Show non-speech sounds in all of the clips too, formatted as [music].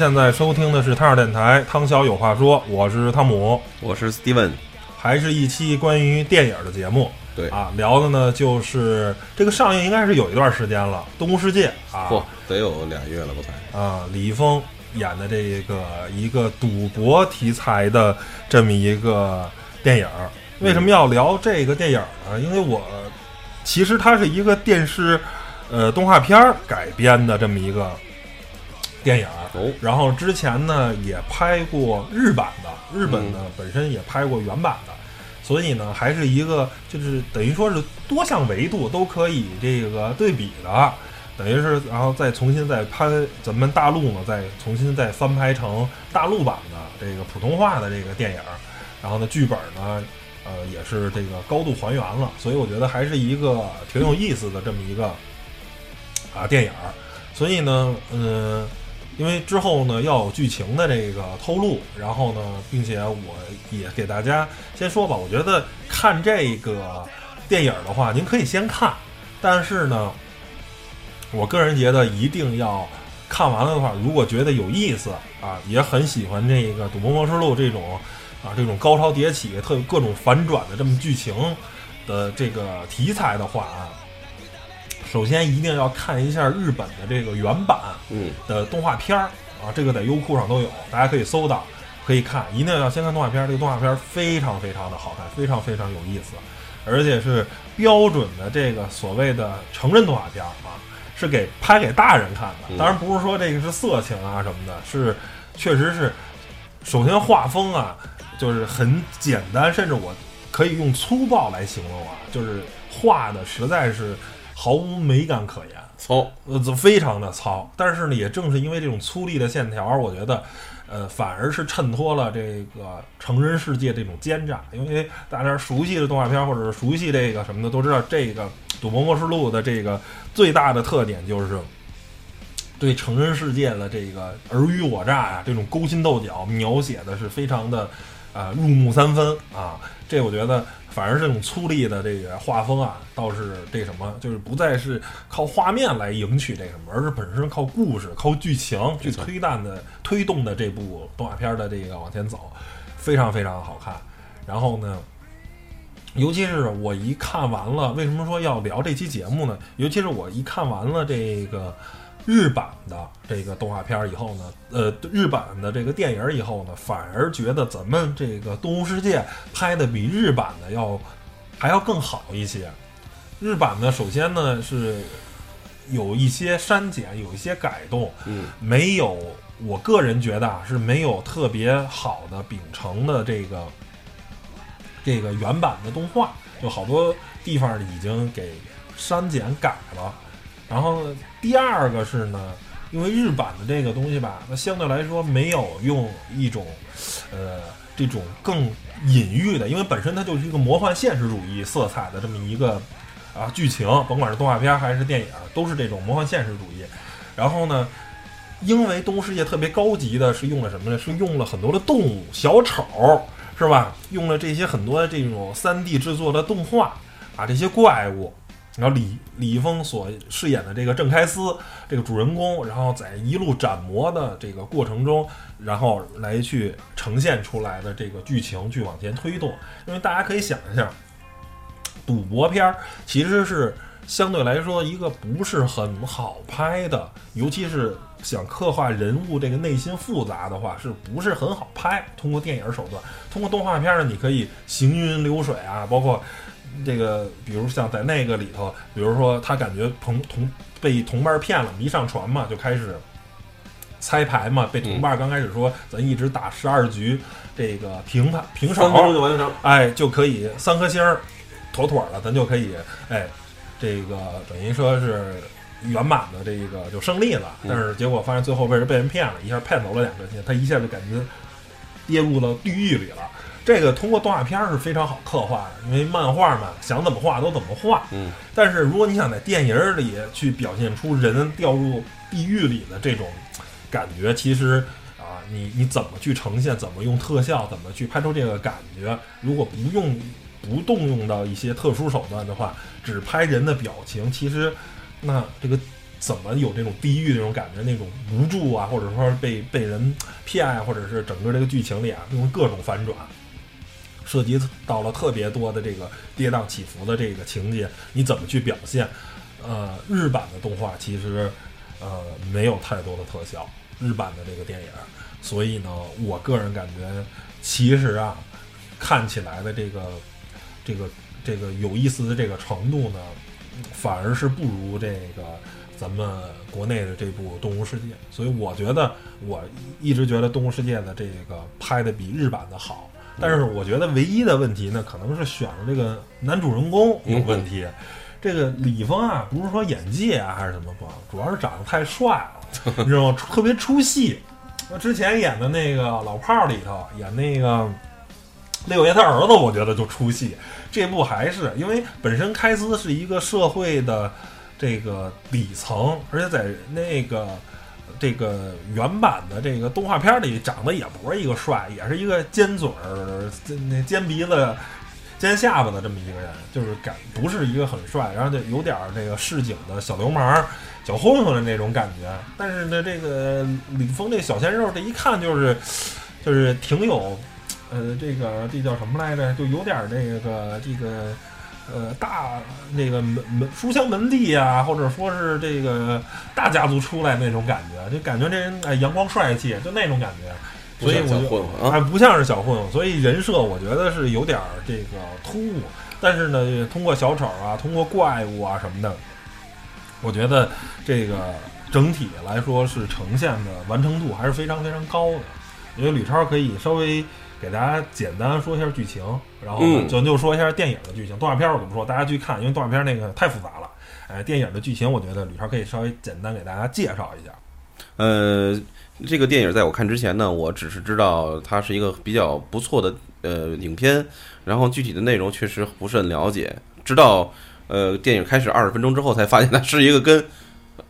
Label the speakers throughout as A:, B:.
A: 现在收听的是汤小电台，汤小有话说，我是汤姆，
B: 我是 Steven，
A: 还是一期关于电影的节目。
B: 对
A: 啊，聊的呢就是这个上映应该是有一段时间了，《动物世界》啊，
C: 嚯，得有俩月了吧才
A: 啊，李易峰演的这个一个赌博题材的这么一个电影。为什么要聊这个电影呢？因为我其实它是一个电视呃动画片改编的这么一个。电影
C: 哦，
A: 然后之前呢也拍过日版的，日本呢本身也拍过原版的，所以呢还是一个就是等于说是多项维度都可以这个对比的，等于是然后再重新再拍咱们大陆呢再重新再翻拍成大陆版的这个普通话的这个电影，然后呢剧本呢呃也是这个高度还原了，所以我觉得还是一个挺有意思的这么一个啊电影，所以呢嗯。因为之后呢要有剧情的这个透露，然后呢，并且我也给大家先说吧。我觉得看这个电影的话，您可以先看，但是呢，我个人觉得一定要看完了的话，如果觉得有意思啊，也很喜欢这个《赌博默示录》这种啊这种高潮迭起、特各种反转的这么剧情的这个题材的话啊。首先一定要看一下日本的这个原版的动画片儿啊，这个在优酷上都有，大家可以搜到，可以看。一定要先看动画片儿，这个动画片儿非常非常的好看，非常非常有意思，而且是标准的这个所谓的成人动画片儿啊，是给拍给大人看的。当然不是说这个是色情啊什么的，是确实是。首先画风啊，就是很简单，甚至我可以用粗暴来形容啊，就是画的实在是。毫无美感可言，
C: 糙，
A: 呃，非常的糙。但是呢，也正是因为这种粗粝的线条，我觉得，呃，反而是衬托了这个成人世界这种奸诈。因为大家熟悉的动画片或者是熟悉这个什么的，都知道这个《赌博默示录》的这个最大的特点就是对成人世界的这个尔虞我诈呀，这种勾心斗角描写的是非常的，呃，入木三分啊。这我觉得。反而这种粗粝的这个画风啊，倒是这什么，就是不再是靠画面来赢取这什么，而是本身靠故事、靠剧情去推断的、推动的这部动画片的这个往前走，非常非常好看。然后呢，尤其是我一看完了，为什么说要聊这期节目呢？尤其是我一看完了这个。日版的这个动画片以后呢，呃，日版的这个电影以后呢，反而觉得咱们这个《动物世界》拍的比日版的要还要更好一些。日版呢，首先呢是有一些删减，有一些改动，
C: 嗯，
A: 没有，我个人觉得啊是没有特别好的秉承的这个这个原版的动画，就好多地方已经给删减改了。然后第二个是呢，因为日版的这个东西吧，它相对来说没有用一种，呃，这种更隐喻的，因为本身它就是一个魔幻现实主义色彩的这么一个啊剧情，甭管是动画片还是电影，都是这种魔幻现实主义。然后呢，因为动物世界特别高级的是用了什么呢？是用了很多的动物小丑，是吧？用了这些很多这种三 D 制作的动画啊，这些怪物。然后李李易峰所饰演的这个郑开司这个主人公，然后在一路斩魔的这个过程中，然后来去呈现出来的这个剧情去往前推动。因为大家可以想一下，赌博片儿，其实是相对来说一个不是很好拍的，尤其是想刻画人物这个内心复杂的话，是不是很好拍？通过电影手段，通过动画片呢，你可以行云流水啊，包括这个，比如像在那个里头，比如说他感觉同同被同伴骗了，一上船嘛，就开始。猜牌嘛，被同伴刚开始说，咱一直打十二局，这个平盘平手
B: 就完成，
A: 哎，就可以三颗星儿，妥妥的，咱就可以，哎，这个等于说是圆满的这个就胜利了。但是结果发现最后被人被人骗了，一下骗走了两颗星，他一下就感觉跌入了地狱里了。这个通过动画片是非常好刻画的，因为漫画嘛，想怎么画都怎么画。
B: 嗯，
A: 但是如果你想在电影里去表现出人掉入地狱里的这种。感觉其实啊，你你怎么去呈现，怎么用特效，怎么去拍出这个感觉？如果不用不动用到一些特殊手段的话，只拍人的表情，其实那这个怎么有这种地狱那种感觉，那种无助啊，或者说被被人骗啊，或者是整个这个剧情里啊，用各种反转，涉及到了特别多的这个跌宕起伏的这个情节，你怎么去表现？呃，日版的动画其实呃没有太多的特效。日版的这个电影，所以呢，我个人感觉，其实啊，看起来的这个这个这个有意思的这个程度呢，反而是不如这个咱们国内的这部《动物世界》。所以我觉得，我一直觉得《动物世界》的这个拍的比日版的好。但是我觉得唯一的问题呢，可能是选的这个男主人公有问题。这个李峰啊，不是说演技啊还是怎么不好，主要是长得太帅了。[laughs] 你知道吗？特别出戏。我之前演的那个老炮儿里头演那个六爷他儿子，我觉得就出戏。这部还是因为本身开司是一个社会的这个底层，而且在那个这个原版的这个动画片里长得也不是一个帅，也是一个尖嘴儿、那尖鼻子、尖下巴的这么一个人，就是感不是一个很帅，然后就有点这个市井的小流氓。小混混的那种感觉，但是呢，这个李峰这小鲜肉，这一看就是，就是挺有，呃，这个这叫什么来着？就有点这个这个，呃，大那个门门书香门第啊，或者说是这个大家族出来那种感觉，就感觉这人哎阳光帅气，就那种感觉。所以我就还不像是小混混，所以人设我觉得是有点这个突兀。但是呢，通过小丑啊，通过怪物啊什么的。我觉得这个整体来说是呈现的完成度还是非常非常高的。因为吕超可以稍微给大家简单说一下剧情，然后咱就说一下电影的剧情。动画片我就不说，大家去看，因为动画片那个太复杂了。哎，电影的剧情我觉得吕超可以稍微简单给大家介绍一下。
B: 呃，这个电影在我看之前呢，我只是知道它是一个比较不错的呃影片，然后具体的内容确实不是很了解，直到。呃，电影开始二十分钟之后，才发现它是一个跟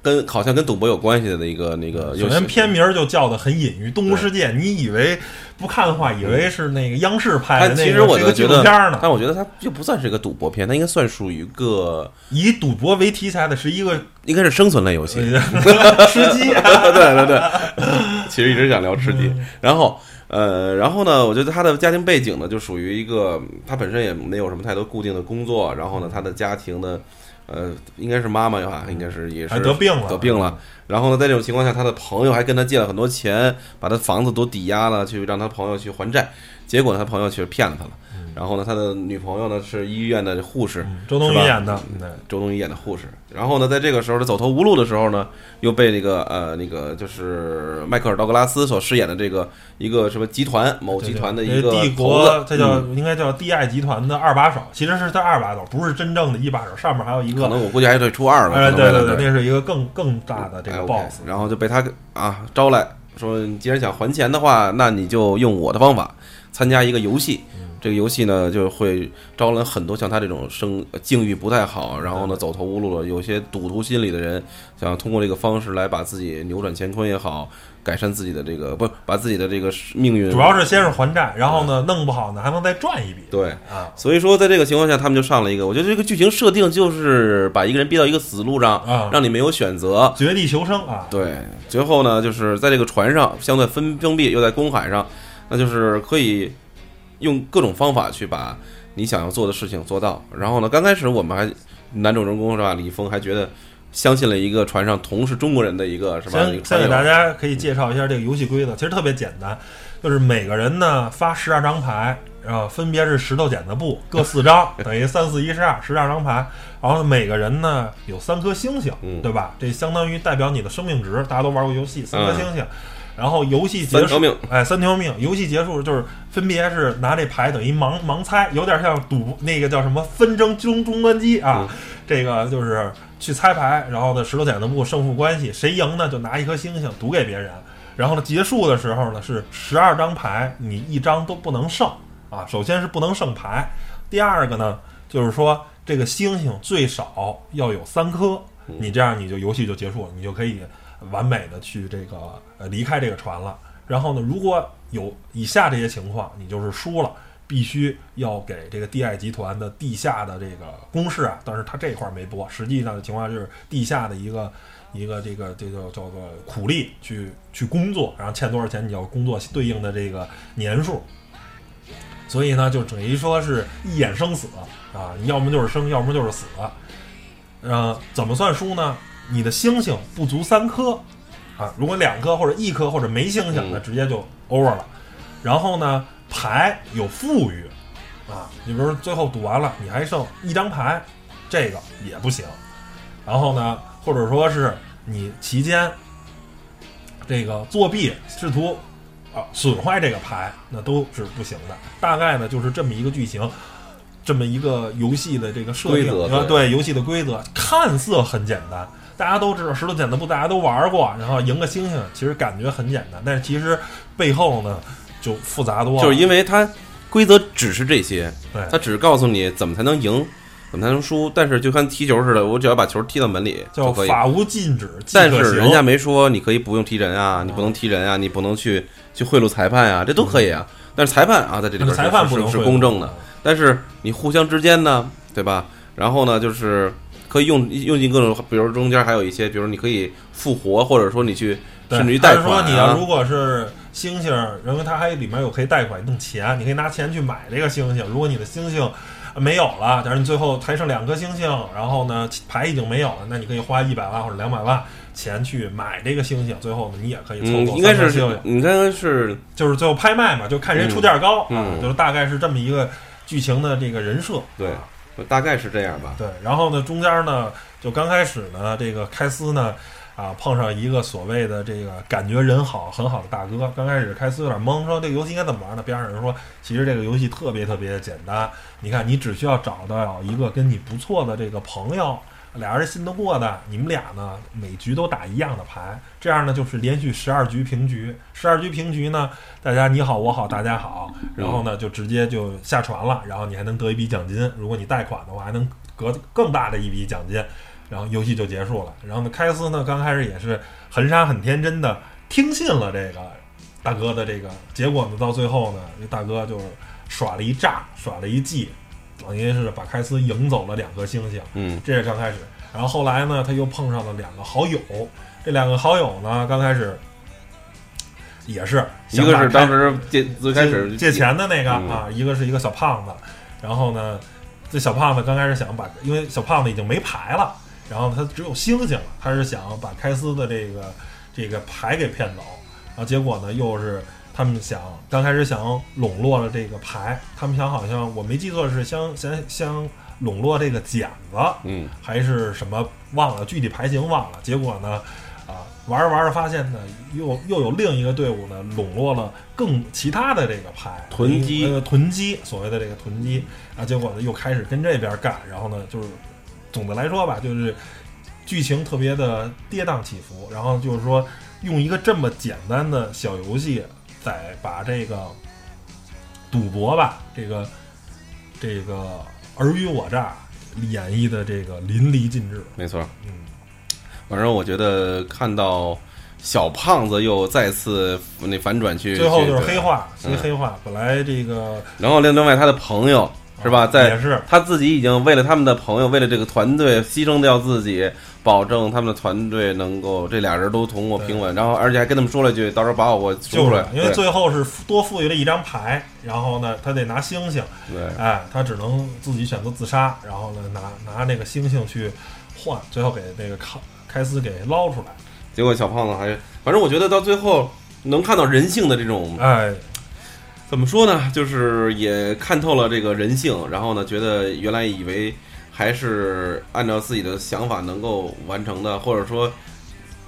B: 跟好像跟赌博有关系的一个那个。
A: 首先片名就叫的很隐喻，《动物世界》，你以为不看的话，以为是那个央视拍的那个纪录片呢？
B: 但我觉得它就不算是一个赌博片，它应该算属于一个
A: 以赌博为题材的，是一个
B: 应该是生存类游戏，[laughs]
A: 吃鸡。[laughs]
B: 对对对，其实一直想聊吃鸡，然后。呃，然后呢，我觉得他的家庭背景呢，就属于一个他本身也没有什么太多固定的工作，然后呢，他的家庭呢，呃，应该是妈妈呀，应该是也是
A: 得病了，
B: 得病了。然后呢，在这种情况下，他的朋友还跟他借了很多钱，把他房子都抵押了，去让他朋友去还债。结果呢，他朋友却骗了他了。然后呢，他的女朋友呢是医院的护士，
A: 周冬雨演的，
B: 周冬雨演的护士。然后呢，在这个时候他走投无路的时候呢，又被那个呃那个就是迈克尔道格拉斯所饰演的这个一个什么集团某集团的一个
A: 帝国，这叫应该叫 D I 集团的二把手，其实是他二把手，不是真正的一把手，上面还有一个，
B: 可能我估计还得出二了。
A: 哎，对对对，那是一个更更大的这个 boss。
B: 然后就被他啊招来说，你既然想还钱的话，那你就用我的方法参加一个游戏。这个游戏呢，就会招揽很多像他这种生境遇不太好，然后呢走投无路了，有些赌徒心理的人，想通过这个方式来把自己扭转乾坤也好，改善自己的这个不把自己的这个命运。
A: 主要是先是还债，然后呢弄不好呢还能再赚一笔。
B: 对
A: 啊，
B: 所以说在这个情况下，他们就上了一个，我觉得这个剧情设定就是把一个人逼到一个死路上，让你没有选择，
A: 绝地求生啊。
B: 对，最后呢就是在这个船上相对封封闭，又在公海上，那就是可以。用各种方法去把你想要做的事情做到。然后呢，刚开始我们还男主人公是吧？李易峰还觉得相信了一个船上同是中国人的一个是吧？
A: 先先给大家可以介绍一下这个游戏规则，其实特别简单，就是每个人呢发十二张牌，然后分别是石头剪子布各四张，[laughs] 等于三四一十二，十二张牌。然后每个人呢有三颗星星，
B: 嗯
A: 对吧？这相当于代表你的生命值，大家都玩过游戏，三颗
B: 嗯
A: 星星。然后游戏结束，
B: 三条命
A: 哎，三条命。游戏结束就是分别是拿这牌等于盲盲猜，有点像赌那个叫什么纷争终终端机啊。
B: 嗯
A: 这个就是去猜牌，然后呢石头剪子布胜负关系，谁赢呢就拿一颗星星赌给别人。然后呢结束的时候呢是十二张牌，你一张都不能剩啊。首先是不能剩牌，第二个呢就是说这个星星最少要有三颗，你这样你就游戏就结束了，你就可以完美的去这个呃离开这个船了。然后呢，如果有以下这些情况，你就是输了，必须要给这个 DI 集团的地下的这个公示啊，但是他这块没播，实际上的情况就是地下的一个一个这个这个叫做苦力去去工作，然后欠多少钱你要工作对应的这个年数。所以呢，就等于说是一眼生死啊，你要么就是生，要么就是死。呃，怎么算输呢？你的星星不足三颗啊，如果两颗或者一颗或者没星星，那
B: 嗯
A: 直接就 over 了。然后呢，牌有富裕啊，你比如说最后赌完了，你还剩一张牌，这个也不行。然后呢，或者说是你期间这个作弊，试图啊损坏这个牌，那都是不行的。大概呢就是这么一个剧情，这么一个游戏的这个设定，对游戏的规则，看似很简单。大家都知道石头剪子布，大家都玩过，然后赢个星星，其实感觉很简单，但是其实背后呢就复杂多了。
B: 就是因为它规则只是这些，
A: 对
B: 它只告诉你怎么才能赢，怎么才能输。但是就跟踢球似的，我只要把球踢到门里就可以。
A: 法无禁止，
B: 但是人家没说你可以不用踢人啊，你不能踢人啊，你不能去去贿赂裁判啊，这都可以啊。但是裁判啊，在这里边
A: 裁判不
B: 是是公正的。，但是你互相之间呢，对吧？然后呢，就是可以用用尽各种，比如中间还有一些，比如你可以复活，或者说你去甚至于贷
A: 但是
B: 款、啊。
A: 说你要如果是星星，因为它还里面有可以贷款弄钱，你可以拿钱去买这个星星。如果你的星星没有了，但是你最后还剩两颗星星，然后呢牌已经没有了，那你可以花一百万或者两百万钱去买这个星星，最后呢你也可以凑
B: 嗯，应该是应该是
A: 就是最后拍卖嘛，就看谁出价高，
B: 嗯
A: 啊
B: 嗯
A: 就是大概是这么一个剧情的这个人设。
B: 对，就大概是这样吧。
A: 对，然后呢，中间呢，就刚开始呢，这个开司呢，啊，碰上一个所谓的这个感觉人好很好的大哥。刚开始开司有点懵，说这个游戏应该怎么玩呢？边上人说，其实这个游戏特别特别简单。你看，你只需要找到一个跟你不错的这个朋友，俩人信得过的，你们俩呢每局都打一样的牌，这样呢就是连续十二局平局。十二局平局呢，大家你好我好大家好，然后呢就直接就下船了，然后你还能得一笔奖金，如果你贷款的话还能得更大的一笔奖金，然后游戏就结束了。然后呢，开司呢刚开始也是很傻很天真的听信了这个大哥的这个，结果呢到最后呢，这大哥就耍了一诈，耍了一计，等于是把开司赢走了两颗星星。
B: 嗯
A: 这是刚开始，然后后来呢，他又碰上了两个好友，这两个好友呢，刚开始也是
B: 一个是当时借最开始
A: 借借钱的那个、
B: 嗯
A: 啊，一个是一个小胖子，然后呢，这小胖子刚开始想把，因为小胖子已经没牌了，然后他只有星星了，他是想把开司的这个这个牌给骗走，然后结果呢，又是他们想刚开始想笼络了这个牌，他们想好像我没记错是想想想笼络这个剪子，
B: 嗯。
A: 还是什么忘了具体牌型忘了，结果呢，啊玩着玩着发现呢，又又有另一个队伍呢笼络了更其他的这个牌
B: 囤积。
A: 呃囤积，所谓的这个囤积啊，结果呢又开始跟这边干，然后呢就是总的来说吧，就是剧情特别的跌宕起伏，然后就是说用一个这么简单的小游戏，再把这个赌博吧，这个这个尔虞我诈演绎的这个淋漓尽致。
B: 没错。
A: 嗯，
B: 反正我觉得看到小胖子又再次那反转去，
A: 最后就是黑化，黑化。本来这个
B: 然后另另外他的朋友是吧，
A: 啊
B: 在
A: 也是。
B: 他自己已经为了他们的朋友，为了这个团队牺牲掉自己，保证他们的团队能够这俩人都通过平稳，然后而且还跟他们说了一句，到时候把我说
A: 就是
B: 出来，
A: 因为最后是多赋予了一张牌，然后呢，他得拿星星，
B: 对。
A: 哎，他只能自己选择自杀，然后呢，拿拿那个星星去换，最后给那个开开司给捞出来。
B: 结果小胖子还，反正我觉得到最后能看到人性的这种
A: 哎，
B: 怎么说呢？就是也看透了这个人性，然后呢，觉得原来以为还是按照自己的想法能够完成的，或者说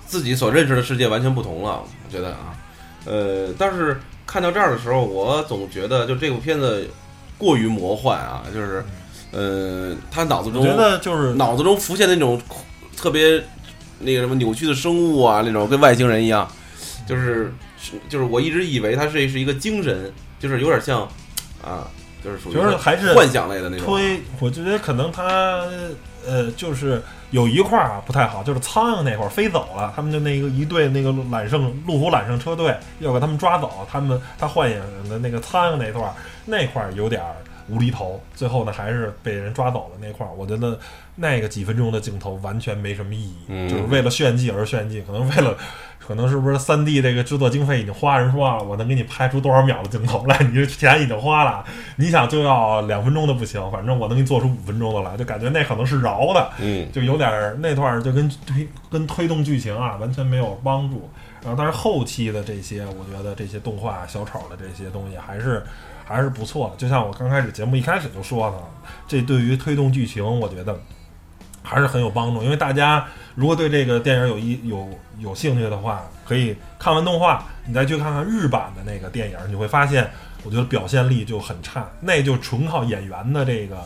B: 自己所认识的世界完全不同了。我觉得啊，呃，但是看到这儿的时候，我总觉得就这部片子过于魔幻啊，就是，呃，他脑子中
A: 我觉得就是
B: 脑子中浮现那种特别那个什么扭曲的生物啊，那种跟外星人一样，就是就是我一直以为它是是一个精神，就是有点像啊，就是属于
A: 就是还是
B: 幻想类的那种。
A: 推，我觉得可能他呃，就是有一块儿啊不太好，就是苍蝇那块儿飞走了，他们就那个一队那个揽胜路虎揽胜车队要给他们抓走，他们他幻影的那个苍蝇那段儿那块儿有点儿无厘头，最后呢还是被人抓走了那块儿，我觉得那个几分钟的镜头完全没什么意义，
B: 嗯
A: 就是为了炫技而炫技，可能为了。[laughs] 可能是不是三 D 这个制作经费已经花人说啊，我能给你拍出多少秒的镜头来？[laughs] 你这钱已经花了，你想就要两分钟的不行，反正我能给你做出五分钟的来，就感觉那可能是饶的，
B: 嗯，
A: 就有点儿那段儿就跟推跟推动剧情啊完全没有帮助。然后但是后期的这些，我觉得这些动画小丑的这些东西还是还是不错的。就像我刚开始节目一开始就说的，这对于推动剧情，我觉得还是很有帮助。因为大家如果对这个电影有一有有兴趣的话，可以看完动画，你再去看看日版的那个电影，你会发现，我觉得表现力就很差，那就纯靠演员的这个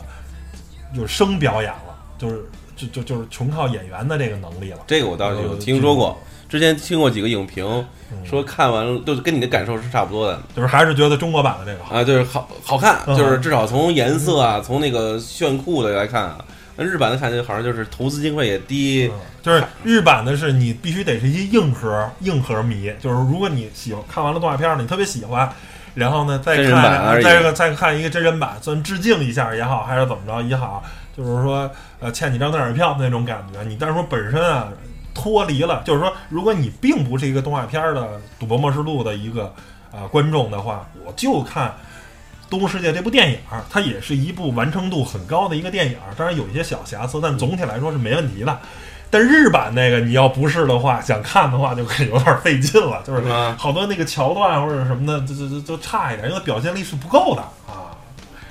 A: 就是生表演了，就是就就就是纯靠演员的这个能力了。
B: 这个我倒是有
A: 呃
B: 听说过，之前听过几个影评
A: 嗯。
B: 说看完了，就是跟你的感受是差不多的。
A: 就是还是觉得中国版的这个好。
B: 啊，就是好好看，
A: 嗯。
B: 就是至少从颜色啊，从那个炫酷的来看啊，那日版的看起来好像就是投资经费也低，
A: 嗯。就是日版的是你必须得是一硬核硬核迷，就是如果你喜欢看完了动画片儿，你特别喜欢，然后呢再看再个再看一个真人版，算致敬一下也好，还是怎么着也好，就是说呃欠你张电影票那种感觉。你但是说本身啊脱离了，就是说如果你并不是一个动画片儿的《赌博默示录》的一个啊、呃观众的话，我就看。《动物世界》这部电影儿，它也是一部完成度很高的一个电影儿，当然有一些小瑕疵，但总体来说是没问题的。但日版那个，你要不是的话，想看的话就可以有点费劲了，就是？好多那个桥段或者什么的，就就就就差一点，因为表现力是不够的啊。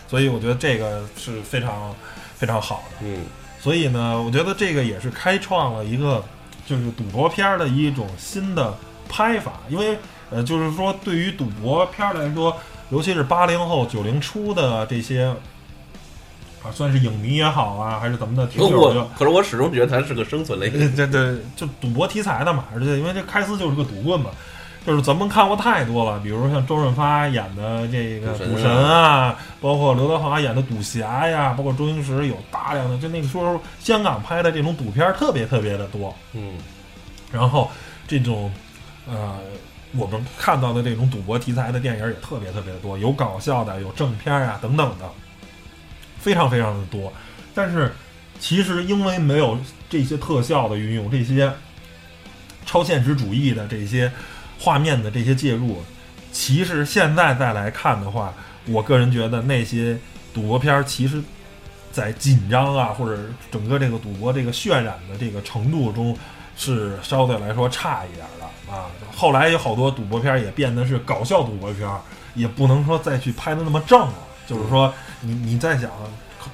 A: 所以我觉得这个是非常非常好的。
B: 嗯，
A: 所以呢，我觉得这个也是开创了一个就是赌博片儿的一种新的拍法，因为呃，就是说对于赌博片儿来说，尤其是八零后、九零初的这些啊，算是影迷也好啊，还是怎么的，挺有就
B: 我可是我始终觉得它是个生存类的，[laughs]
A: 呃，这这就赌博题材的嘛，而且因为这开司就是个赌棍嘛，就是咱们看过太多了，比如像周润发演的这个
B: 赌神啊
A: 包括刘德华演的赌侠呀，包括周星驰有大量的，就那个时候香港拍的这种赌片儿特别特别的多，
B: 嗯，
A: 然后这种呃。我们看到的这种赌博题材的电影也特别特别的多，有搞笑的，有正片啊等等的，非常非常的多。但是其实因为没有这些特效的运用，这些超现实主义的这些画面的这些介入，其实现在再来看的话，我个人觉得那些赌博片儿其实，在紧张啊或者整个这个赌博这个渲染的这个程度中，是相对来说差一点的啊。后来有好多赌博片儿也变得是搞笑赌博片儿，也不能说再去拍的那么正了。就是说，你你在想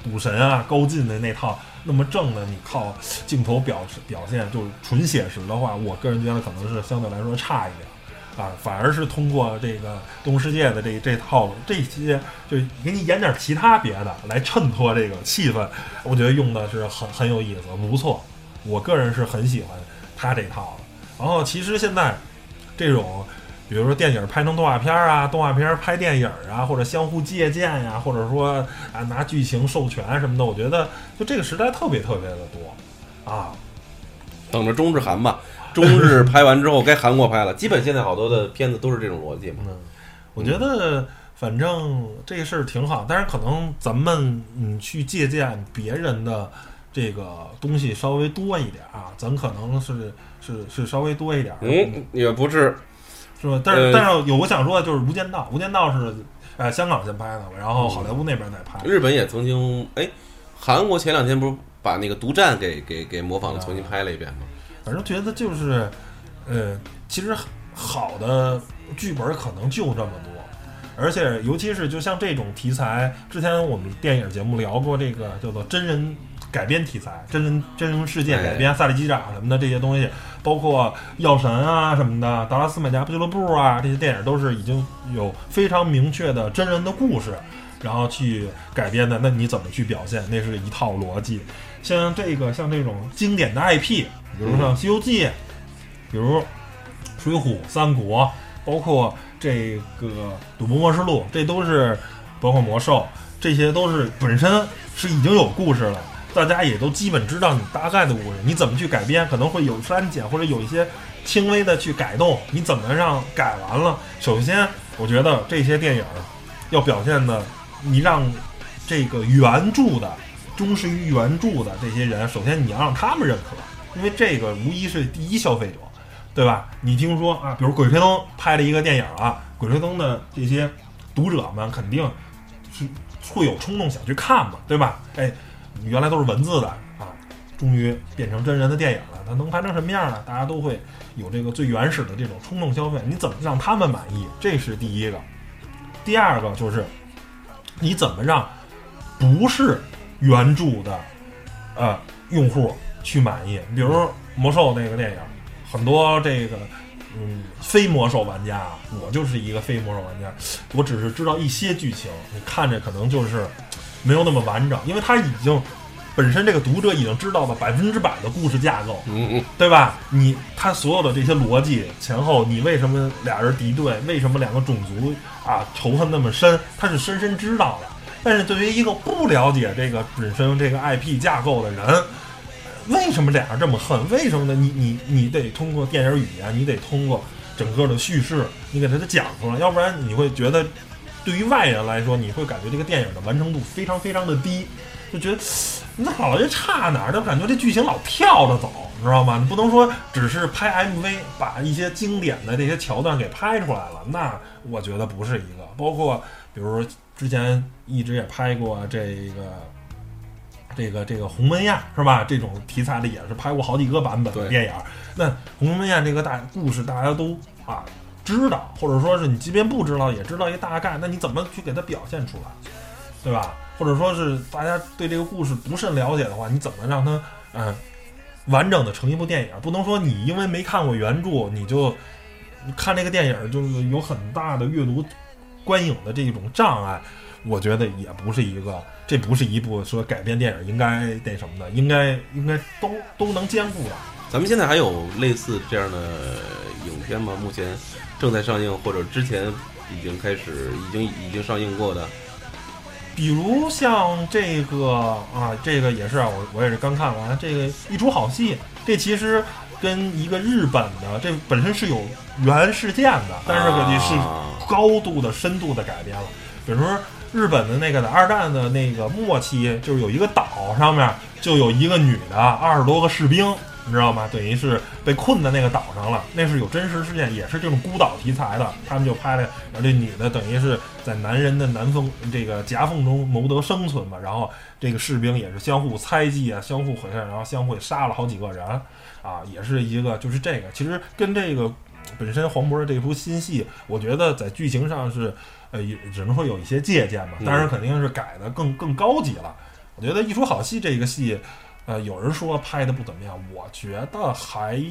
A: 赌神啊、高进的那套那么正的，你靠镜头表表现就是纯写实的话，我个人觉得可能是相对来说差一点。啊，反而是通过这个《动物世界》的这这套这些，就给你演点其他别的来衬托这个气氛，我觉得用的是很很有意思，不错。我个人是很喜欢他这套的。然后其实现在这种，比如说电影拍成动画片啊，动画片拍电影啊，或者相互借鉴呀、或者说啊拿剧情授权什么的，我觉得就这个时代特别特别的多啊。
B: 等着中日韩吧。中日拍完之后该韩国拍了，基本现在好多的片子都是这种逻辑嘛。
A: 嗯，我觉得反正这个事儿挺好，但是可能咱们嗯去借鉴别人的这个东西稍微多一点啊，咱可能是是是稍微多一点，
B: 嗯，也不是，
A: 是吧？但是、
B: 呃
A: 但是有我想说的就是《无间道》，《无间道》是呃香港先拍的，然后好莱坞那边再拍。
B: 日本也曾经，哎，韩国前两天不是把那个独占给给给模仿了，重新拍了一遍吗？
A: 反正觉得就是，呃，其实好的剧本可能就这么多，而且尤其是就像这种题材，之前我们电影节目聊过这个叫做真人改编题材，真人真人事件改编，萨利机长什么的这些东西，包括药神啊什么的，达拉斯买家俱乐部啊这些电影都是已经有非常明确的真人的故事。然后去改编的，那你怎么去表现？那是一套逻辑。像这个，像这种经典的 IP，比如像《西游记》，比如《水浒》《三国》，包括这个《赌博默示录》，这都是包括魔兽，这些都是本身是已经有故事了，大家也都基本知道你大概的故事，你怎么去改编，可能会有删减或者有一些轻微的去改动，你怎么让改完了？首先，我觉得这些电影要表现的，你让这个原著的。忠实于原著的这些人，首先你要让他们认可，因为这个无疑是第一消费者，对吧？你听说啊，比如《鬼吹灯》拍了一个电影啊，《鬼吹灯》的这些读者们肯定是会有冲动想去看嘛，对吧？哎，原来都是文字的啊，终于变成真人的电影了，它能拍成什么样呢？大家都会有这个最原始的这种冲动消费，你怎么让他们满意？这是第一个。第二个就是你怎么让不是原著的呃用户去满意，比如魔兽那个电影，很多这个嗯非魔兽玩家，啊，我就是一个非魔兽玩家，我只是知道一些剧情，你看着可能就是没有那么完整，因为他已经本身这个读者已经知道了百分之百的故事架构，
B: 嗯嗯，
A: 对吧？你他所有的这些逻辑前后，你为什么俩人敌对？为什么两个种族啊仇恨那么深？他是深深知道的。但是对于一个不了解这个本身这个 IP 架构的人，为什么俩人这么恨？为什么呢？你你你得通过电影语言，你得通过整个的叙事，你给他讲出来，要不然你会觉得，对于外人来说，你会感觉这个电影的完成度非常非常的低，就觉得那老这差哪儿？就感觉这剧情老跳着走，你知道吗？你不能说只是拍 MV 把一些经典的这些桥段给拍出来了，那我觉得不是一个。包括比如说之前一直也拍过这个。这个这个鸿门宴是吧？这种题材的也是拍过好几个版本的电影。那鸿门宴这个大故事大家都啊知道，或者说是你即便不知道也知道一个大概，那你怎么去给它表现出来，对吧？或者说是大家对这个故事不甚了解的话，你怎么让它嗯完整的成一部电影？不能说你因为没看过原著，你就看这个电影就是有很大的阅读观影的这种障碍。我觉得也不是一个，这不是一部说改编电影应该那什么的，应该应该都都能兼顾的。
B: 咱们现在还有类似这样的影片吗？目前正在上映，或者之前已经开始，已经已经上映过的？
A: 比如像这个啊，这个也是啊，我我也是刚看完这个一出好戏，这其实跟一个日本的这本身是有原事件的，但是你是高度的深度的改编了。比如说日本的那个在二战的那个末期，就是有一个岛上面就有一个女的二十多个士兵，你知道吗？等于是被困在那个岛上了。那是有真实事件，也是这种孤岛题材的。他们就拍了，然后这女的等于是在男人的南风这个夹缝中谋得生存嘛。然后这个士兵也是相互猜忌啊，相互毁害，然后相互杀了好几个人啊，也是一个就是这个，其实跟这个本身黄渤的这出新戏，我觉得在剧情上是。呃，也只能说有一些借鉴吧，
B: 嗯
A: 当然肯定是改的更更高级了。我觉得《一出好戏》这个戏，呃，有人说拍的不怎么样，我觉得还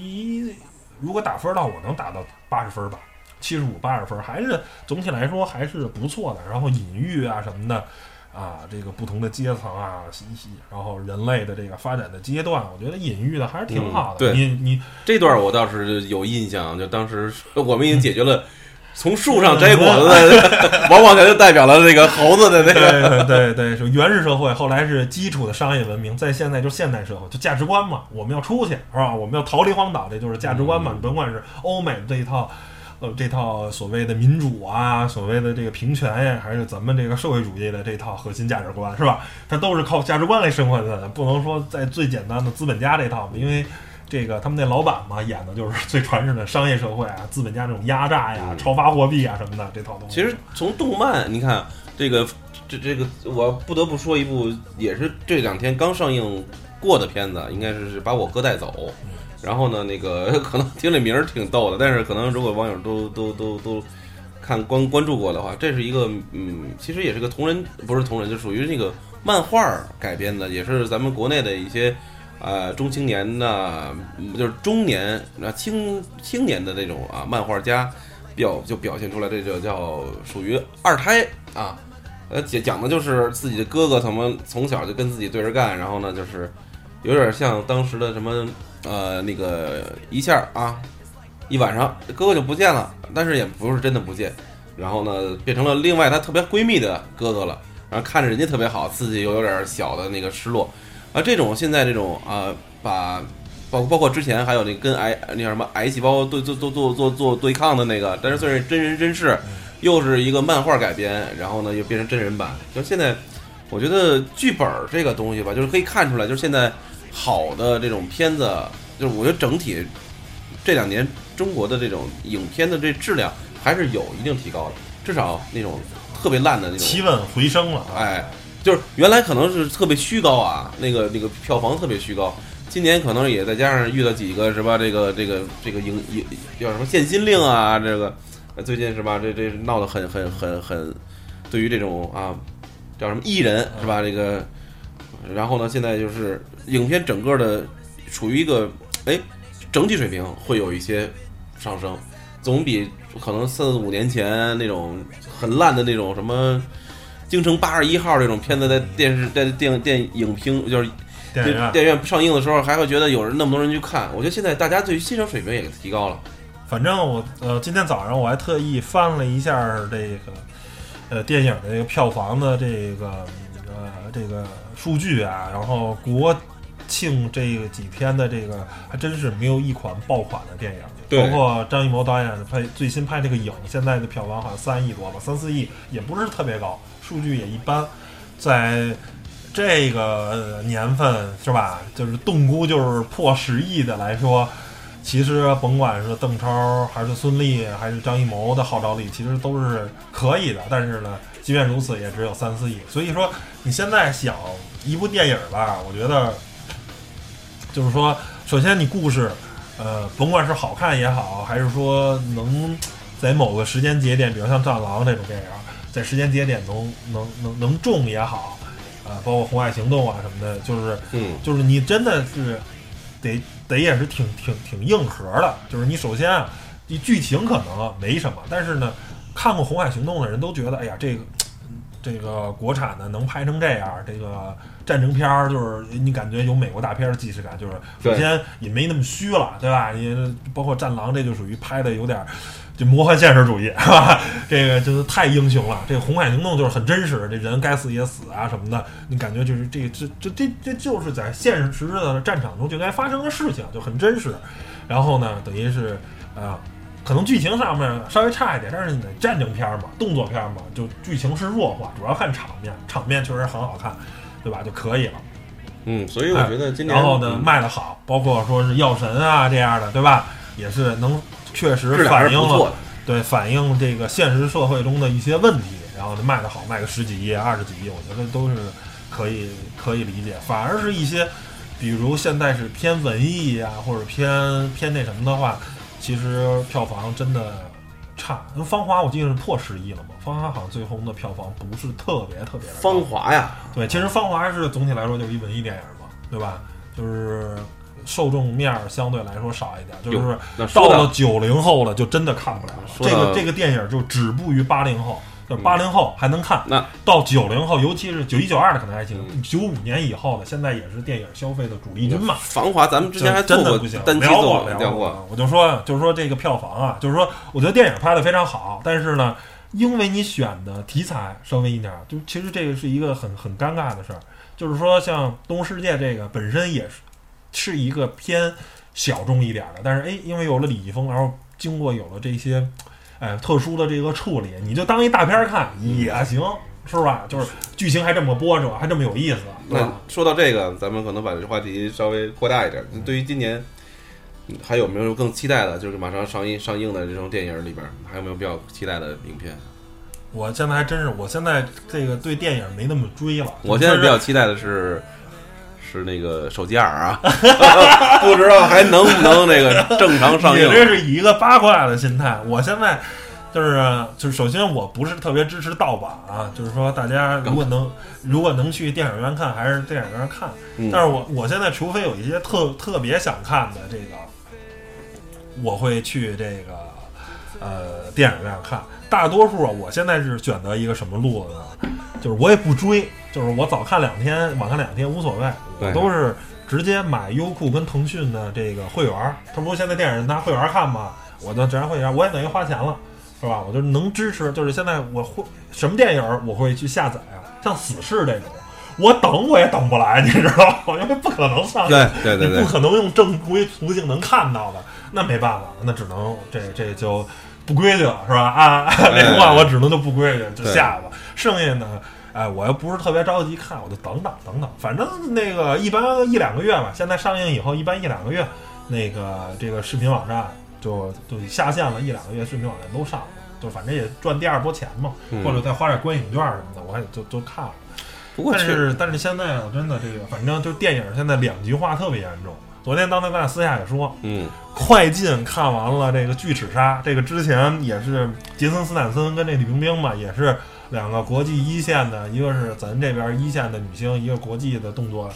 A: 如果打分的话，我能打到八十分吧，七十五八十分，还是总体来说还是不错的。然后隐喻啊什么的，啊，这个不同的阶层啊，然后人类的这个发展的阶段，我觉得隐喻的还是挺好的。
B: 嗯对
A: 你你
B: 这段我倒是有印象，就当时我们已经解决了从树上摘果子的，[laughs] 往往它就代表了那个猴子的那个。
A: 对对对，是原始社会，后来是基础的商业文明，在现在就是现代社会，就价值观嘛，我们要出去是吧？我们要逃离荒岛，这就是价值观嘛。你甭管是欧美这一套，呃这套所谓的民主啊，所谓的这个平权呀，还是咱们这个社会主义的这套核心价值观，是吧？它都是靠价值观来生活的，不能说在最简单的资本家这套，因为。这个他们那老板嘛，演的就是最传统的商业社会啊，资本家这种压榨呀、超发货币啊什么的这套东西。
B: 其实从动漫，你看这个这这个，我不得不说一部也是这两天刚上映过的片子，应该是是把我哥带走。然后呢，那个 [laughs] 可能听这名儿挺逗的，但是可能如果网友都都都都看关关注过的话，这是一个嗯，其实也是个同人，不是同人，就属于那个漫画改编的，也是咱们国内的一些。呃，中青年的，就是中年啊青青年的那种啊，漫画家表就表现出来，这就叫属于二胎啊。呃，讲讲的就是自己的哥哥怎么从小就跟自己对着干，然后呢，就是有点像当时的什么呃那个一下啊，一晚上哥哥就不见了，但是也不是真的不见，然后呢变成了另外她特别闺蜜的哥哥了，然后看着人家特别好，自己又有点小的那个失落。啊，这种现在这种啊，把包包括之前还有那跟癌那叫什么癌细胞对做做做做做对抗的那个，但是算是真人真事，又是一个漫画改编，然后呢又变成真人版。就现在，我觉得剧本这个东西吧，就是可以看出来，就是现在好的这种片子，就是我觉得整体这两年中国的这种影片的这质量还是有一定提高的，至少那种特别烂的那种
A: 气温回升了，
B: 哎。就是原来可能是特别虚高啊，那个那个票房特别虚高。今年可能也再加上遇到几个是吧？这个这个这个影影叫什么限薪令啊？这个最近是吧？这这闹得很很很很，对于这种啊叫什么艺人是吧？这个然后呢，现在就是影片整个的处于一个哎整体水平会有一些上升，总比可能四五年前那种很烂的那种什么。京城八十一号这种片子在电视在电电影厅就是
A: 电影院
B: 电影院上映的时候，还会觉得有人那么多人去看。我觉得现在大家对于欣赏水平也提高了。
A: 反正我呃今天早上我还特意翻了一下这个呃电影的这个票房的这个呃这个数据啊，然后国庆这个几天的这个还真是没有一款爆款的电影。包括张艺谋导演拍最新拍这个影，现在的票房好像三亿多吧，三四亿也不是特别高。数据也一般，在这个年份是吧？就是动估就是破十亿的来说，其实甭管是邓超还是孙俪还是张艺谋的号召力，其实都是可以的。但是呢，即便如此，也只有三四亿。所以说，你现在想一部电影吧，我觉得就是说，首先你故事，呃，甭管是好看也好，还是说能在某个时间节点，比如像《战狼》这种电影。在时间节点能能能能中也好，啊，包括《红海行动》啊什么的，就是，
B: 嗯，
A: 就是你真的是得得也是挺挺挺硬核的。就是你首先啊，你剧情可能没什么，但是呢，看过《红海行动》的人都觉得，哎呀，这个这个国产的能拍成这样，这个战争片儿就是你感觉有美国大片的既视感，就是首先也没那么虚了，对吧？你包括《战狼》，这就属于拍的有点。就魔幻现实主义 [laughs] 是吧？这个就是太英雄了。这个红海行动就是很真实，这人该死也死啊什么的。你感觉就是这这这这这就是在现实的战场中就该发生的事情，就很真实。然后呢，等于是啊，可能剧情上面稍微差一点，但是你战争片嘛，动作片嘛，就剧情是弱化，主要看场面，场面确实很好看，对吧？就可以了。
B: 嗯，所以我觉得今年
A: 然后呢卖的好，包括说是药神啊这样的，对吧？也是能。确实反映了，对反映这个现实社会中的一些问题，然后卖的好，卖个十几亿、二十几亿，我觉得都是可以可以理解。反而是一些，比如现在是偏文艺呀，或者偏偏那什么的话，其实票房真的差。因为《芳华》我记得是破十亿了嘛，《芳华》好像最后的票房不是特别特别的。
B: 芳华呀，
A: 对，其实《芳华》是总体来说就是一文艺电影嘛，对吧？就是。受众面相对来说少一点，就是到了九零后了，就真的看不了了。这个这个电影就止步于八零后，就八零后还能看。
B: 那
A: 到九零后，尤其是九一九二的可能还行，九五年以后的，现在也是电影消费的主力军嘛。
B: 繁华，咱们之前还
A: 真的不行，
B: 聊
A: 过
B: 聊过。
A: 我就说，就是说这个票房啊，就是说，我觉得电影拍的非常好，但是呢，因为你选的题材稍微一点，就其实这个是一个很很尴尬的事儿。就是说，像《动物世界》这个本身也是。是一个偏小众一点的，但是哎，因为有了李易峰，然后经过有了这些哎特殊的这个处理，你就当一大片儿看也行，是吧？就是剧情还这么波折，还这么有意思，对
B: 那？说到这个，咱们可能把这话题稍微扩大一点。对于今年，嗯还有没有更期待的？就是马上上映上映的这种电影里边，还有没有比较期待的影片？
A: 我现在还真是，我现在这个对电影没那么追了。
B: 我现在比较期待的是，是那个手机二啊，[laughs] 不知道还能不能那个正常上映
A: 你。这是以一个八卦的心态。我现在就是就是，首先我不是特别支持盗版啊，就是说大家如果能如果能去电影院看，还是电影院看。
B: 嗯
A: 但是我我现在除非有一些特特别想看的这个，我会去这个呃电影院看。大多数啊，我现在是选择一个什么路子呢？就是我也不追，就是我早看两天，晚看两天无所谓，我都是直接买优酷跟腾讯的这个会员儿。他不是现在电影拿会员儿看吗？我就只要会员儿，我也等于花钱了，是吧？我就能支持。就是现在我会什么电影儿我会去下载啊，像《死侍》这种，我等我也等不来，你知道吗？[laughs] 因为不可能上。
B: 对对对对
A: 你不，可能用正规途径能看到的，那没办法，那只能这这就不规矩了，是吧？啊，那话我只能就不规矩，就下吧。剩下呢，哎，我又不是特别着急看，我就等等等等，反正那个一般一两个月吧。现在上映以后，一般一两个月，那个这个视频网站就就下线了，一两个月视频网站都上了，就反正也赚第二波钱嘛，
B: 嗯
A: 或者再花点观影券什么的，我也就就看了。但
B: 不过确
A: 是但是现在啊，真的这个，反正就电影现在两极化特别严重。昨天当才咱俩私下也说，
B: 嗯
A: 快进看完了这个《巨齿鲨》，这个之前也是杰森斯坦森跟这李冰冰嘛，也是两个国际一线的，一个是咱这边一线的女星，一个国际的动作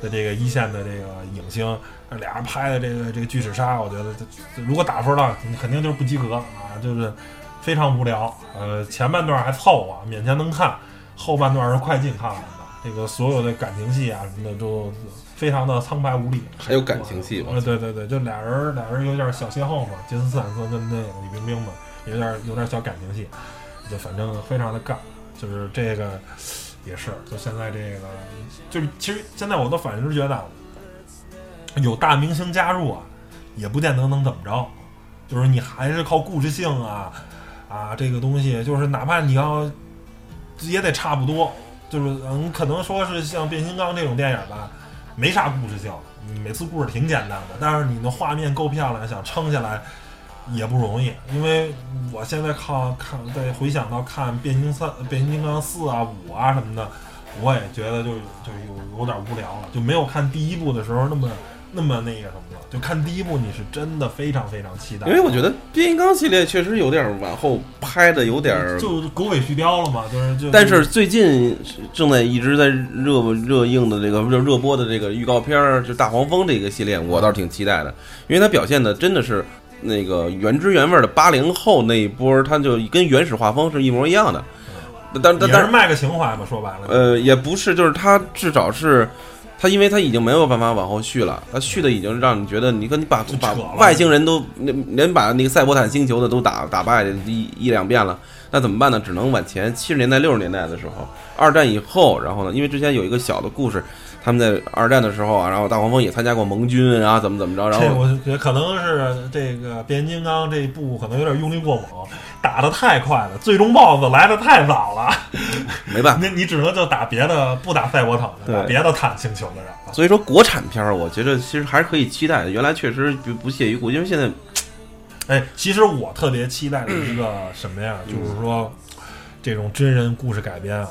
A: 的这个一线的这个影星，俩人拍的这个这个《巨齿鲨》，我觉得这这如果打分了，肯定就是不及格啊，就是非常无聊。呃，前半段还凑合，勉强能看，后半段是快进看完的。这个所有的感情戏啊什么的都非常的苍白无力，
B: 还有感情戏吧
A: 呃，对对对，就俩人俩人有点小邂逅嘛，杰森斯坦森跟那个李冰冰嘛，有点有点小感情戏，就反正非常的尬，就是这个也是，就现在这个就是其实现在我都反正是觉得有大明星加入啊，也不见得能怎么着，就是你还是靠故事性啊啊这个东西，就是哪怕你要也得差不多，就是嗯，可能说是像变形金刚这种电影吧，没啥故事性，每次故事挺简单的，但是你的画面够漂亮，想撑下来也不容易。因为我现在看看再回想到看变形三、变形金刚四啊、五啊什么的，我也觉得就就有有点无聊了，就没有看第一部的时候那么那么那个什么了。就看第一部，你是真的非常非常期待，
B: 因为我觉得变形金刚系列确实有点往后拍的有点儿，
A: 就狗尾续貂了嘛，就是就
B: 但是最近正在一直在热热映的这个热热播的这个预告片儿，就大黄蜂这个系列，我倒是挺期待的，因为它表现的真的是那个原汁原味儿的八零后那一波儿，它就跟原始画风是一模一样的。但但但是
A: 卖个情怀嘛，说白了，
B: 呃，也不是，就是它至少是。他因为他已经没有办法往后续了，他续的已经让你觉得，你看你把把外星人都连把那个赛博坦星球的都打打败一一两遍了，那怎么办呢？只能往前七十年代六十年代的时候，二战以后，然后呢，因为之前有一个小的故事，他们在二战的时候啊，然后大黄蜂也参加过盟军，然后怎么怎么着，然
A: 这
B: 后
A: 我觉得可能是这个变形金刚这一部可能有点用力过猛，打得太快了，最终 BOSS 来的太早了，[laughs]
B: 没办法。
A: 你你只能就打别的不打赛博坦打别的坦星球的人了。
B: 所以说国产片儿，我觉得其实还是可以期待的。原来确实不不屑一顾，因为现在 [tsk]
A: 哎，其实我特别期待的一个什么呀，就是说这种真人故事改编啊，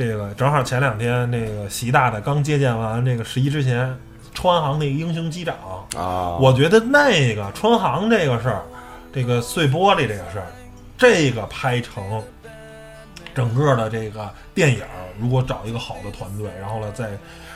A: 这个正好前两天那个习大大刚接见完这个十一之前川航那个英雄机长，
B: 啊，
A: 我觉得那个川航这个事儿，这个碎玻璃这个事儿，这个拍成整个的这个电影儿，如果找一个好的团队，然后呢再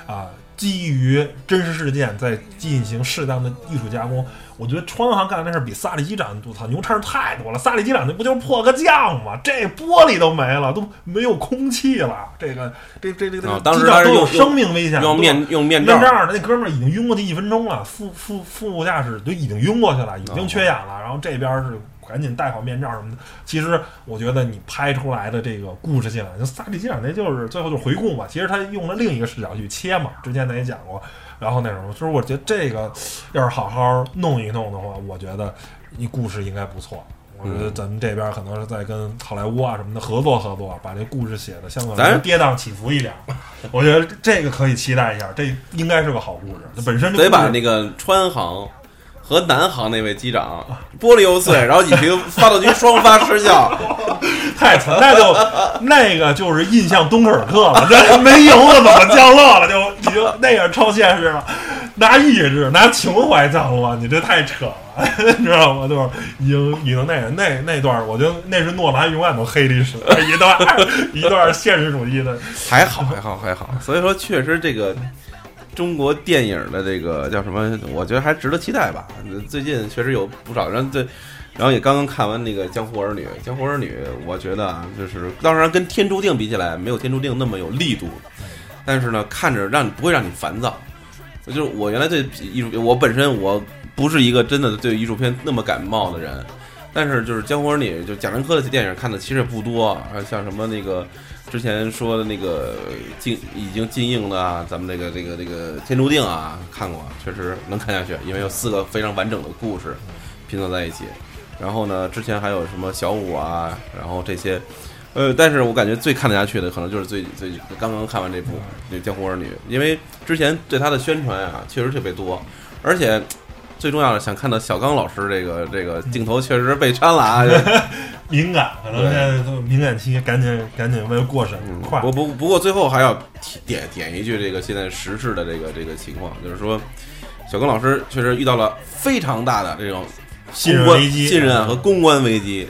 A: 啊、基于真实事件再进行适当的艺术加工，我觉得川航干的那事儿比萨利机长我操牛叉太多了。萨利机长那不就是破个将吗？这玻璃都没了，都没有空气了。这个这这这这机长都有生命危险，
B: 用面用面罩
A: 面那哥们儿已经晕过去一分钟了，副副副驾驶就已经晕过去了，已经缺氧了。然后这边是赶紧戴好面罩什么的。其实我觉得你拍出来的这个故事性啊，就萨利机长那就是最后就是回顾嘛。其实他用了另一个视角去切嘛，之前咱也讲过。然后那什么，就是我觉得这个要是好好弄一弄的话，我觉得你故事应该不错。我我觉得咱们这边可能是在跟好莱坞啊什么的合作合作，把这故事写的相对
B: 咱
A: 跌宕起伏一点。我觉得这个可以期待一下，这应该是个好故事。它本身就
B: 得把那个川航和南航那位机长玻璃又碎，然后引擎发动机双发失效，[laughs]
A: 太惨，那就那个就是印象敦刻尔克了，这没油了怎么降落了？就已经那个超现实了，拿意志拿情怀降落，你这太扯了，[laughs] 你知道吗？就是已经已经那个那那段，我觉得那是诺兰永远都黑历史的一段一段现实主义的。
B: 还好还好还好。所以说，确实这个中国电影的这个叫什么，我觉得还值得期待吧。最近确实有不少人对。然后也刚刚看完那个《江湖儿女》，《江湖儿女》，我觉得啊，就是当然跟《天注定》比起来，没有《天注定》那么有力度，但是呢，看着让你不会让你烦躁。就是我原来对艺术，我本身我不是一个真的对艺术片那么感冒的人，但是就是《江湖儿女》就贾樟柯的电影看的其实也不多，啊，像什么那个之前说的那个进已经禁映的啊，咱们这个这个这个《天注定》啊，看过，确实能看下去，因为有四个非常完整的故事拼凑在一起。然后呢，之前还有什么小五啊，然后这些，呃，但是我感觉最看得下去的，可能就是最最刚刚看完这部《那江湖儿女》，因为之前对他的宣传啊，确实特别多，而且最重要的，想看到小刚老师这个这个镜头确实被删了啊，[laughs]
A: 敏感，可能现在都敏感期，赶紧赶紧为了过审
B: 嗯
A: 快。
B: 不不不过最后还要提点点一句，这个现在时事的这个这个情况，就是说，小刚老师确实遇到了非常大的这种
A: 信任危机
B: 信任啊和公关危机，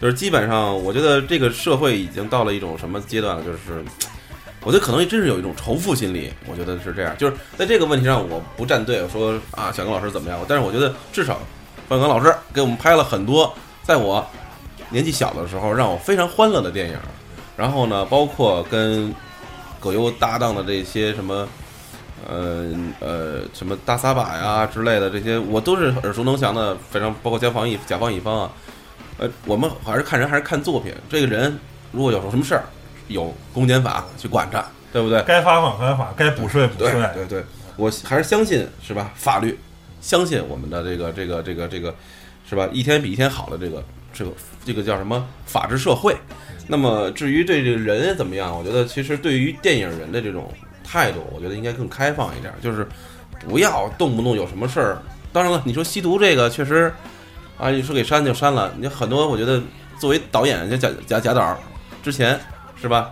B: 就是基本上，我觉得这个社会已经到了一种什么阶段了，就是。我觉得可能真是有一种仇富心理，我觉得是这样。就是在这个问题上，我不站队说啊，小刚老师怎么样，但是我觉得至少范刚老师给我们拍了很多在我年纪小的时候让我非常欢乐的电影。然后呢，包括跟葛优搭档的这些什么，呃呃，什么大撒把呀之类的这些，我都是耳熟能详的，非常包括甲方乙甲方乙方啊。呃，我们还是看人还是看作品。这个人如果有什么事儿，有公检法去管着，对不对？
A: 该罚款罚款，该补税补
B: 对
A: 税。
B: 对对，我还是相信是吧？法律，相信我们的这个这个这个这个是吧？一天比一天好的这个这个这个叫什么法治社会？那么至于对这个人怎么样，我觉得其实对于电影人的这种态度，我觉得应该更开放一点，就是不要动不动有什么事儿。当然了，你说吸毒这个确实啊，你说给删就删了。你很多我觉得作为导演，像贾贾贾导之前是吧？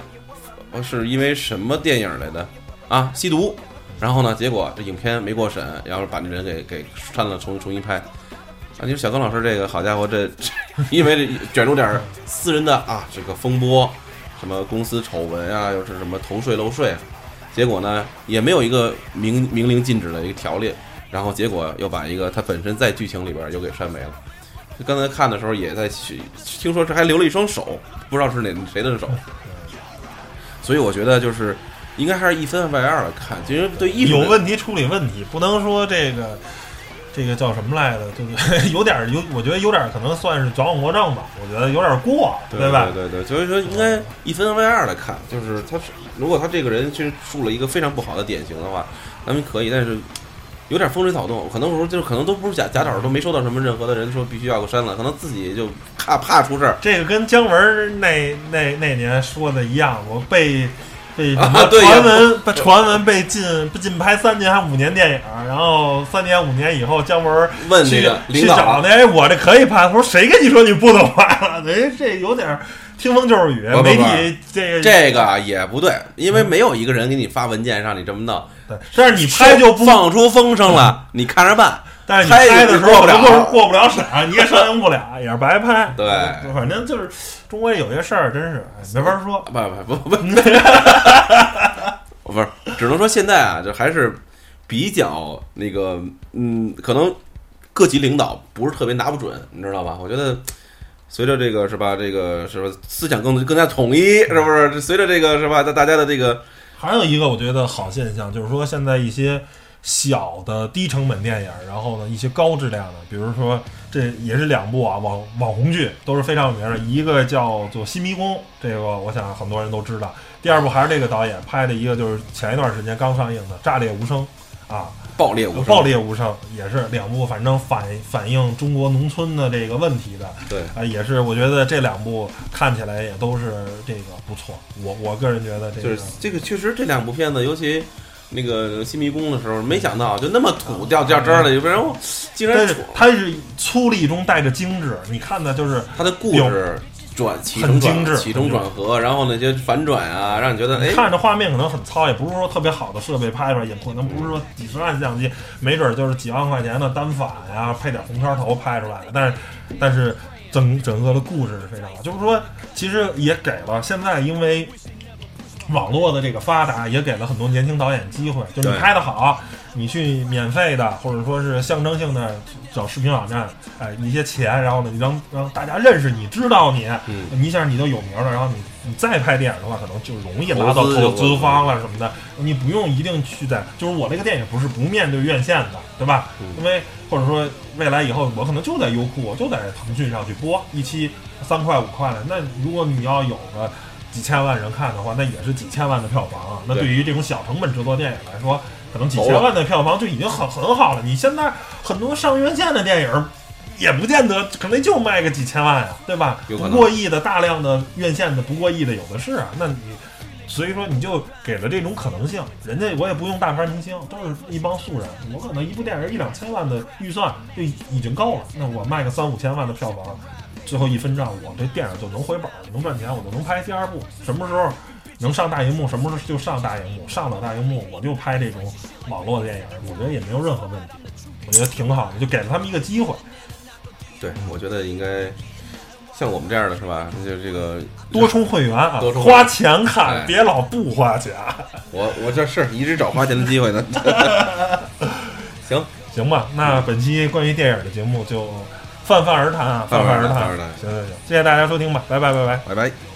B: 是因为什么电影来的啊？吸毒，然后呢，结果这影片没过审，然后把那人给给删了，重重新拍。啊，你说小刚老师这个好家伙，这 [laughs] 因为这卷入点私人的啊这个风波，什么公司丑闻啊，又是什么偷税漏税，结果呢也没有一个明明令禁止的一个条例，然后结果又把一个他本身在剧情里边又给删没了。刚才看的时候也在，听说这还留了一双手，不知道是哪谁的手。所以我觉得就是应该还是一分为二的看，其实对艺术
A: 有问题处理问题，不能说这个这个叫什么来着？就是 [laughs] 有点有，我觉得有点可能算是矫枉过正吧。我觉得有点过，
B: 对
A: 吧？
B: 对对对，所以说应该一分为二的看，就是他如果他这个人其实树了一个非常不好的典型的话，咱们可以，但是有点风吹草动，可能我说就是可能都不是假假导都没收到什么任何的人说必须要给删了，可能自己就怕怕出事儿。
A: 这个跟姜文那那那年说的一样，我被 [laughs] 被
B: 对
A: 传闻被传闻被禁禁拍三年还五年电影，然后三年五年以后姜文
B: 问那个领
A: 去
B: 导
A: 找那哎，我这可以拍，我说谁跟你说你不能拍了？[laughs] 哎，这有点听风就是雨
B: 不，不
A: 媒体这个
B: 这个也不对，因为没有一个人给你发文件让你这么弄，
A: 对，但是你拍就不
B: 放出风声了，你看着办。[laughs]
A: 但是你
B: 拍
A: 拍的时候
B: 过不了
A: 过过不了审，你也上映不了，也是白拍。
B: 对
A: 反正就是中国有些事儿真是哎没法说。
B: 不不不不，不是，只能说现在啊，就还是比较那个，嗯，可能各级领导不是特别拿不准，你知道吧？我觉得随着这个是吧，这个是吧，思想更更加统一，是不是？随着这个是吧，大大家的这个
A: 还有一个我觉得好现象，就是说现在一些小的低成本电影，然后呢一些高质量的，比如说这也是两部啊网网红剧都是非常有名的，一个叫做《新迷宫》，这个我想很多人都知道。第二部还是这个导演拍的一个，就是前一段时间刚上映的《炸裂无声》啊，
D: 爆裂无声。
A: 爆裂无声也是两部，反正反反映中国农村的这个问题的，
D: 对，
A: 啊，也是我觉得这两部看起来也都是这个不错。我我个人觉得这个
D: 就是这个确实这两部片子，尤其那个新迷宫的时候，没想到就那么土掉掉渣儿了，要不然我竟然
A: 但是它是粗粝中带着精致，你看的就是
D: 它的故事转起承
A: 很精致
D: 转起承转合，然后那些反转啊，让你觉得哎，
A: 看着画面可能很糙，也不是说特别好的设备拍出来，也可能不是说几十万相机，没准儿就是几万块钱的单反呀，配点红圈头拍出来的。但是，但是整整个的故事是非常好，就是说，其实也给了现在因为网络的这个发达，也给了很多年轻导演机会，就是你拍的好，你去免费的或者说是象征性的找视频网站，哎，一些钱，然后呢，你让让大家认识你，知道你，
D: 嗯
A: 你一下你就有名了，然后你你再拍电影的话，可能就容易拉到
D: 投资就
A: 投资方了什么的。你不用一定去在，就是我这个电影不是不面对院线的，对吧？
D: 嗯
A: 因为或者说未来以后我可能就在优酷，我就在腾讯上去播一期三块五块的。那如果你要有个几千万人看的话，那也是几千万的票房啊。那
D: 对
A: 对于这种小成本制作电影来说，可能几千万的票房就已经很很好了。你现在很多上院线的电影。也不见得，可能就卖个几千万呀，对吧？不过亿的大量的院线的不过亿的有的是啊。那你所以说你就给了这种可能性，人家我也不用大牌明星，都是一帮素人，我可能一部电影一两千万的预算就已经够了，那我卖个三五千万的票房，最后一分账，我这电影就能回本儿，能赚钱，我就能拍第二部。什么时候能上大荧幕，什么时候就上大荧幕，上到大荧幕我就拍这种网络电影，我觉得也没有任何问题，我觉得挺好的，就给了他们一个机会。
D: 对，我觉得应该像我们这样的是吧？就这个
A: 多充会员啊
D: 多，充
A: 花钱看，
D: 哎
A: 别老不花钱。
D: 我我这是一直找花钱的机会呢。[laughs] 行，
A: 行吧，那本期关于电影的节目就泛泛而谈啊，
D: 泛泛而谈
A: 行行行，谢谢大家收听吧，拜拜拜拜。
D: 拜拜。